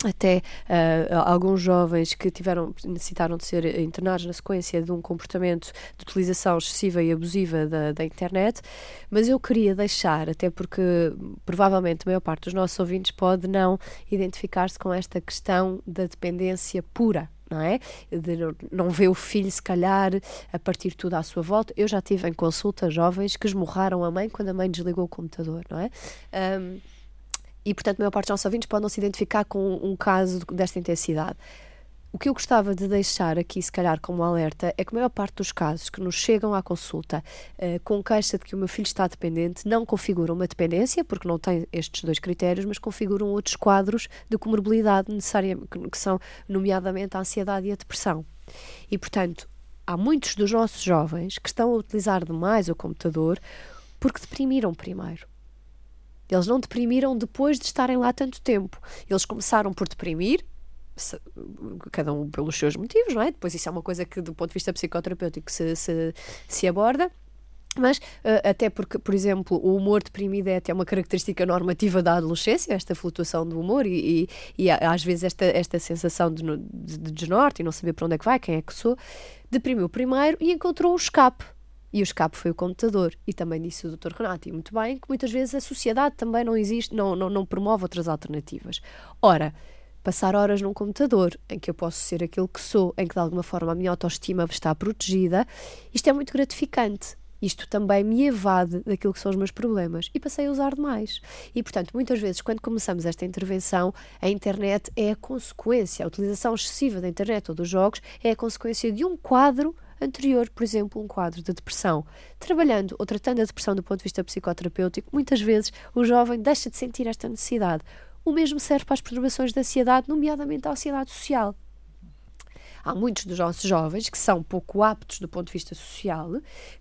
Speaker 4: até uh, alguns jovens que tiveram necessitaram de ser internados na sequência de um comportamento de utilização excessiva e abusiva da, da internet, mas eu queria deixar, até porque provavelmente a maior parte dos nossos ouvintes pode não identificar-se com esta questão da dependência pura, não é? De não ver o filho, se calhar, a partir de tudo à sua volta. Eu já tive em consulta jovens que esmurraram a mãe quando a mãe desligou o computador, não é? Um, e, portanto, a maior parte dos nossos ouvintes pode não se identificar com um caso desta intensidade. O que eu gostava de deixar aqui, se calhar, como alerta, é que a maior parte dos casos que nos chegam à consulta uh, com queixa de que o meu filho está dependente não configuram uma dependência, porque não tem estes dois critérios, mas configuram outros quadros de comorbilidade necessária, que são, nomeadamente, a ansiedade e a depressão. E, portanto, há muitos dos nossos jovens que estão a utilizar demais o computador porque deprimiram primeiro. Eles não deprimiram depois de estarem lá tanto tempo. Eles começaram por deprimir, cada um pelos seus motivos, não é? Depois isso é uma coisa que, do ponto de vista psicoterapêutico, se, se, se aborda. Mas, uh, até porque, por exemplo, o humor deprimido é até uma característica normativa da adolescência, esta flutuação do humor e, e, e às vezes esta, esta sensação de, de, de desnorte e não saber para onde é que vai, quem é que sou, deprimiu primeiro e encontrou um escape e o escape foi o computador. E também disse o Dr. Renato, e muito bem, que muitas vezes a sociedade também não existe, não, não, não promove outras alternativas. Ora, passar horas num computador em que eu posso ser aquilo que sou, em que de alguma forma a minha autoestima está protegida, isto é muito gratificante. Isto também me evade daquilo que são os meus problemas e passei a usar demais. E, portanto, muitas vezes, quando começamos esta intervenção, a internet é a consequência, a utilização excessiva da internet ou dos jogos é a consequência de um quadro anterior, por exemplo, um quadro de depressão. Trabalhando ou tratando a depressão do ponto de vista psicoterapêutico, muitas vezes o jovem deixa de sentir esta necessidade. O mesmo serve para as perturbações da ansiedade, nomeadamente a ansiedade social há muitos dos nossos jovens que são pouco aptos do ponto de vista social,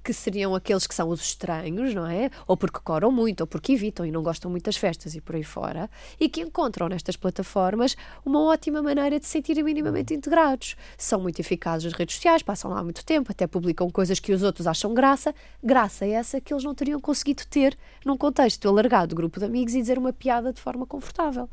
Speaker 4: que seriam aqueles que são os estranhos, não é? Ou porque coram muito, ou porque evitam e não gostam muito das festas e por aí fora, e que encontram nestas plataformas uma ótima maneira de se sentirem minimamente integrados. São muito eficazes nas redes sociais, passam lá muito tempo, até publicam coisas que os outros acham graça, graça é essa que eles não teriam conseguido ter num contexto alargado, grupo de amigos e dizer uma piada de forma confortável.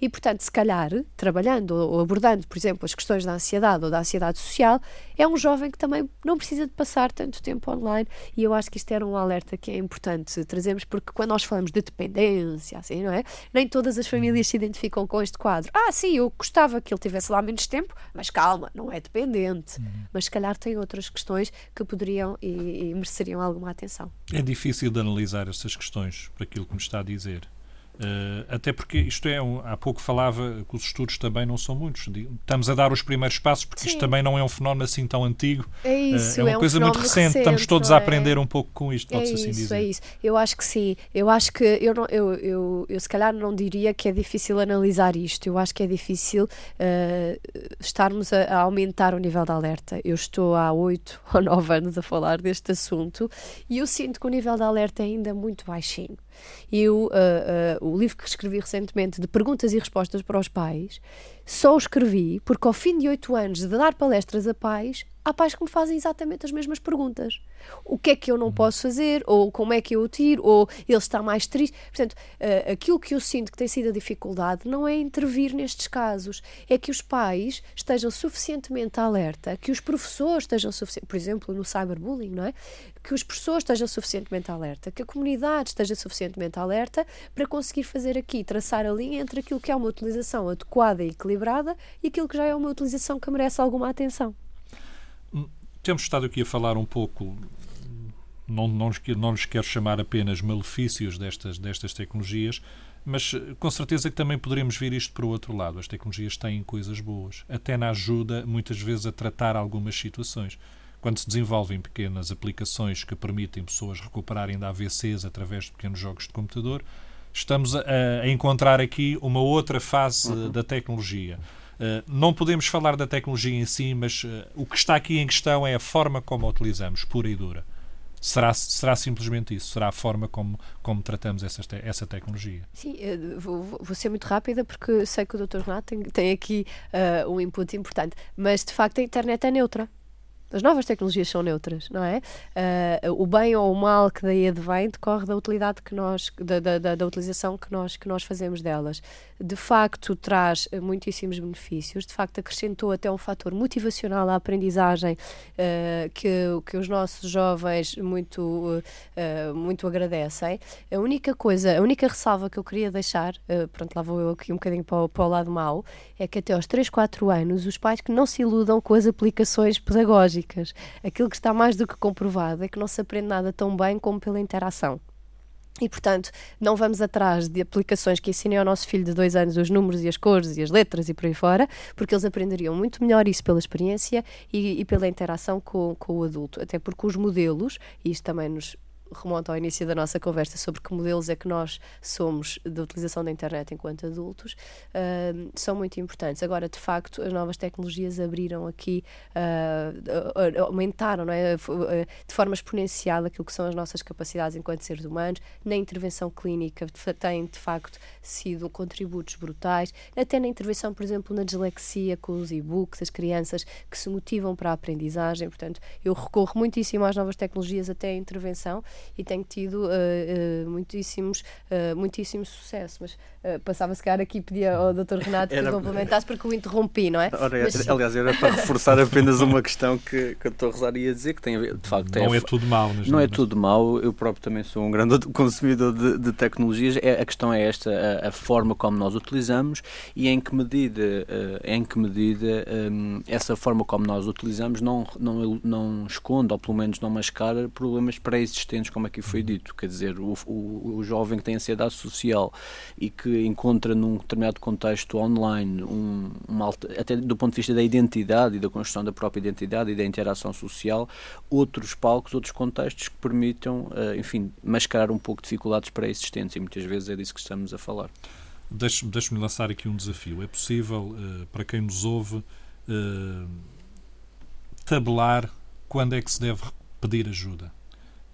Speaker 4: E, portanto, se calhar, trabalhando ou abordando, por exemplo, as questões da ansiedade ou da da ansiedade social, é um jovem que também não precisa de passar tanto tempo online e eu acho que isto era um alerta que é importante trazermos porque quando nós falamos de dependência, assim, não é? Nem todas as famílias se identificam com este quadro. Ah, sim, eu gostava que ele tivesse lá menos tempo, mas calma, não é dependente. Uhum. Mas se calhar tem outras questões que poderiam e, e mereceriam alguma atenção.
Speaker 2: É difícil de analisar essas questões para aquilo que me está a dizer. Uh, até porque isto é, um, há pouco falava que os estudos também não são muitos. Estamos a dar os primeiros passos porque Sim. isto também não é um fenómeno assim tão antigo.
Speaker 4: É isso, uh,
Speaker 2: é uma
Speaker 4: é
Speaker 2: coisa
Speaker 4: um
Speaker 2: muito recente.
Speaker 4: recente.
Speaker 2: Estamos todos
Speaker 4: é?
Speaker 2: a aprender um pouco com isto, pode-se
Speaker 4: é
Speaker 2: assim
Speaker 4: isso,
Speaker 2: dizer.
Speaker 4: É isso, eu acho que sim. Eu acho que eu, não, eu, eu, eu se calhar não diria que é difícil analisar isto. Eu acho que é difícil uh, estarmos a, a, aumentar o nível de alerta. Eu estou há oito ou nove anos a falar deste assunto e eu sinto que o nível de alerta é ainda muito baixinho. Eu, uh, uh, o livro que escrevi recentemente de perguntas e respostas para os pais, só o escrevi porque ao fim de oito anos de dar palestras a pais, há pais que me fazem exatamente as mesmas perguntas. O que é que eu não posso fazer? Ou como é que eu o tiro? Ou ele está mais triste? Portanto, uh, aquilo que eu sinto que tem sido a dificuldade não é intervir nestes casos, é que os pais estejam suficientemente alerta, que os professores estejam suficientemente, por exemplo, no cyberbullying, não é? Que os professores estejam suficientemente alerta, que a comunidade esteja suficientemente alerta para conseguir fazer aqui, traçar a linha entre aquilo que é uma utilização adequada e equilibrada e aquilo que já é uma utilização que merece alguma atenção
Speaker 2: temos estado aqui a falar um pouco, não, não, não lhes quero chamar apenas malefícios destas, destas tecnologias, mas eh, com certeza que também poderemos ver isto para o outro lado. As tecnologias têm coisas boas, até na ajuda, muitas vezes, a tratar algumas situações. Quando se desenvolvem pequenas aplicações que permitem pessoas recuperarem da AVCs através de pequenos jogos de computador, estamos a, a encontrar aqui uma outra fase uhum. da tecnologia. Eh, não podemos falar da tecnologia em si, mas uh, o que está aqui em questão é a forma como a utilizamos, pura e dura. Será, será simplesmente isso? Será a forma como, como tratamos essa, essa tecnologia?
Speaker 4: Sim, eh, vou, vou, ser muito rápida porque sei que o Dr. Renato tem, tem aqui uh, um input importante, mas de facto a internet é neutra. As novas tecnologias são neutras, não é? Uh, o bem ou o mal que daí advém decorre da utilidade que nós, da, da, da, utilização que nós, que nós fazemos delas. De facto, traz muitíssimos benefícios, de facto, acrescentou até um fator motivacional à aprendizagem uh, que, que os nossos jovens muito, uh, muito agradecem. A única coisa, a única ressalva que eu queria deixar, pronto, lá vou eu aqui um bocadinho para o, para o lado mau, é que até aos 3, 4 anos, os pais que não se iludam com as aplicações pedagógicas Aquilo que está mais do que comprovado é que não se aprende nada tão bem como pela interação. E, portanto, não vamos atrás de aplicações que ensinem ao nosso filho de dois anos os números e as cores e as letras e por aí fora, porque eles aprenderiam muito melhor isso pela experiência e, e pela interação com, com o adulto. Até porque os modelos, e isto também nos remonta ao início da nossa conversa sobre que modelos é que nós somos da utilização da internet enquanto adultos, uh, são muito importantes. Agora, de facto, as novas tecnologias abriram aqui, uh, aumentaram não é? de forma exponencial aquilo que são as nossas capacidades enquanto seres humanos. Na intervenção clínica têm, de facto, sido contributos brutais. Até na intervenção, por exemplo, na dislexia, com os e-books, as crianças que se motivam para a aprendizagem. Portanto, eu recorro muitíssimo às novas tecnologias até a intervenção e tenho tido uh, uh, muitíssimos, uh, muitíssimo sucesso. Mas passava se calhar aqui pedia ao Dr. Renato que era... complementasse porque o interrompi, não é?
Speaker 3: Ora, Mas, aliás, era para reforçar apenas uma questão que, que o Dr. Rosário ia dizer, que tem a ver, de facto,
Speaker 2: não é, é tudo mau.
Speaker 3: Não é tudo mau, eu próprio também sou um grande consumidor de, de tecnologias. É, a questão é esta, a, a, forma como nós utilizamos e em que medida, em que medida um, essa forma como nós utilizamos não, não, não esconde, ou pelo menos não mascara, problemas pré-existentes como aqui foi dito, quer dizer, o, o, o jovem que tem ansiedade social e que encontra num determinado contexto online, um, uma, até do ponto de vista da identidade e da construção da própria identidade e da interação social, outros palcos, outros contextos que permitam, uh, enfim, mascarar um pouco dificuldades pré-existentes e muitas vezes é disso que estamos a falar.
Speaker 2: Deixe-me deixe lançar aqui um desafio. É possível, uh, para quem nos ouve, uh, tabelar quando é que se deve pedir ajuda?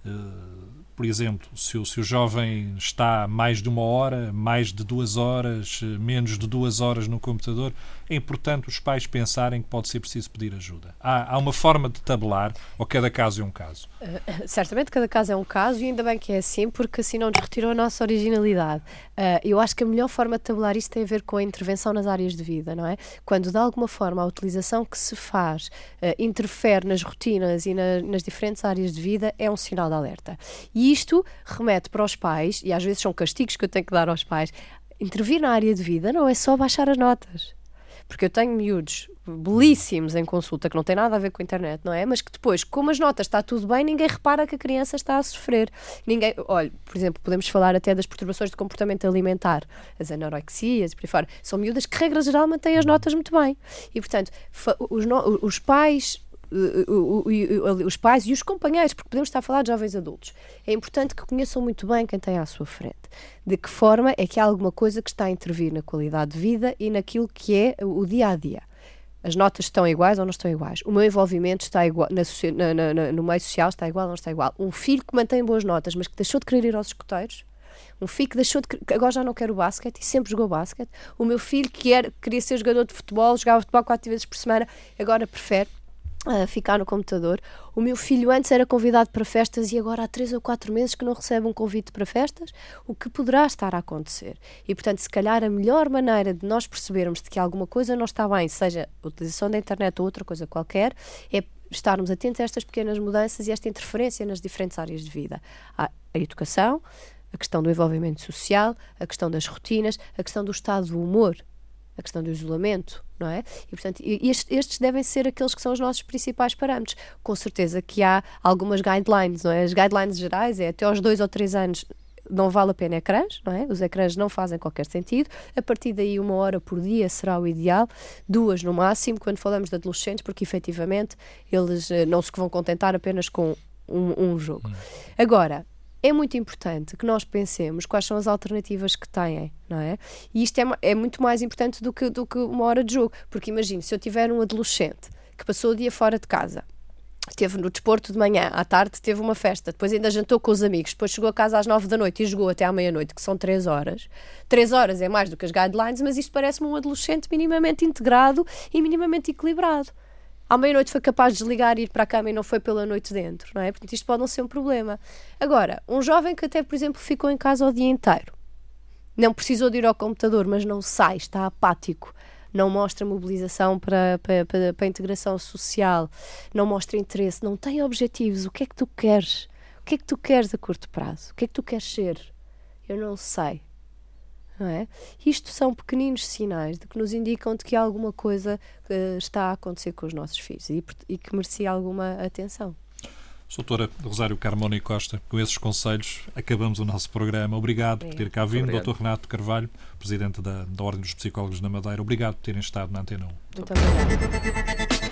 Speaker 2: Uh, por exemplo, se o, se o jovem está mais de uma hora, mais de duas horas, eh, menos de duas horas no computador, é importante os pais pensarem que pode ser preciso pedir ajuda. Há, há uma forma de tabelar, ou cada caso é um caso?
Speaker 4: Uh, certamente cada caso é um caso e ainda bem que é assim, porque assim não nos retirou a nossa originalidade. Uh, eu acho que a melhor forma de tabelar isto tem a ver com a intervenção nas áreas de vida, não é? Quando de alguma forma a utilização que se faz uh, interfere nas rotinas e na, nas diferentes áreas de vida, é um sinal de alerta. E isto remete para os pais, e às vezes são castigos que eu tenho que dar aos pais, intervir na área de vida não é só baixar as notas Porque eu tenho miúdos belíssimos em consulta que não tem nada a ver com a internet, não é? Mas que depois, como as notas está tudo bem, ninguém repara que a criança está a sofrer. Ninguém, olha, por exemplo, podemos falar até das perturbações de comportamento alimentar, as anorexias, por aí fora. São miúdas que, regra geral, mantêm as notas muito bem. E, portanto, os, os pais os pais e os companheiros, porque podemos estar a falar de jovens adultos. É importante que conheçam muito bem quem tem à sua frente. De que forma é que há alguma coisa que está a intervir na qualidade de vida e naquilo que é o dia a dia. As notas estão iguais ou não estão iguais? O meu envolvimento está igual na, na, na, no meio social está igual ou não está igual? Um filho que mantém boas notas, mas que deixou de querer ir aos escoteiros, um filho que deixou de agora já não quer o basquete e sempre jogou basquete. O meu filho que era, queria ser jogador de futebol, jogava futebol quatro vezes por semana, agora prefere a ficar no computador. O meu filho antes era convidado para festas e agora há três ou quatro meses que não recebe um convite para festas, o que poderá estar a acontecer. E, portanto, se calhar a melhor maneira de nós percebermos de que alguma coisa não está bem, seja a utilização da internet ou outra coisa qualquer, é estarmos atentos a estas pequenas mudanças e esta interferência nas diferentes áreas de vida. A educação, a questão do envolvimento social, a questão das rotinas, a questão do estado do humor a questão do isolamento, não é? E, portanto, estes, estes, devem ser aqueles que são os nossos principais parâmetros. Com certeza que há algumas guidelines, não é? As guidelines gerais é até aos dois ou três anos não vale a pena ecrãs, não é? Os ecrãs não fazem qualquer sentido. A partir daí, uma hora por dia será o ideal, duas no máximo, quando falamos de adolescentes, porque efetivamente eles eh, não se vão contentar apenas com um, um jogo. Hum. Agora, é muito importante que nós pensemos quais são as alternativas que têm, não é? E isto é, é muito mais importante do que, do que uma hora de jogo, porque imagine, se eu tiver um adolescente que passou o dia fora de casa, Esteve no desporto de manhã, à tarde teve uma festa, depois ainda jantou com os amigos, depois chegou a casa às nove da noite e jogou até à meia-noite, que são três horas. Três horas é mais do que as guidelines, mas isto parece-me um adolescente minimamente integrado e minimamente equilibrado à meia-noite foi capaz de desligar e ir para a cama e não foi pela noite dentro, não é? Portanto, isto pode não ser um problema. Agora, um jovem que até, por exemplo, ficou em casa o dia inteiro, não precisou de ir ao computador, mas não sai, está apático, não mostra mobilização para, para, para, para a integração social, não mostra interesse, não tem objetivos. O que é que tu queres? O que é que tu queres a curto prazo? O que é que tu queres ser? Eu não sei não é? Isto são pequeninos sinais de que nos indicam de que alguma coisa uh, está a acontecer com os nossos filhos e, e que merecia alguma atenção.
Speaker 2: Doutora Rosário Carmona e Costa, com esses conselhos acabamos o nosso programa. Obrigado por ter cá vindo. Doutor Renato Carvalho, Presidente da, da Ordem dos Psicólogos da Madeira, obrigado por terem estado na Antena 1.
Speaker 4: Muito obrigado.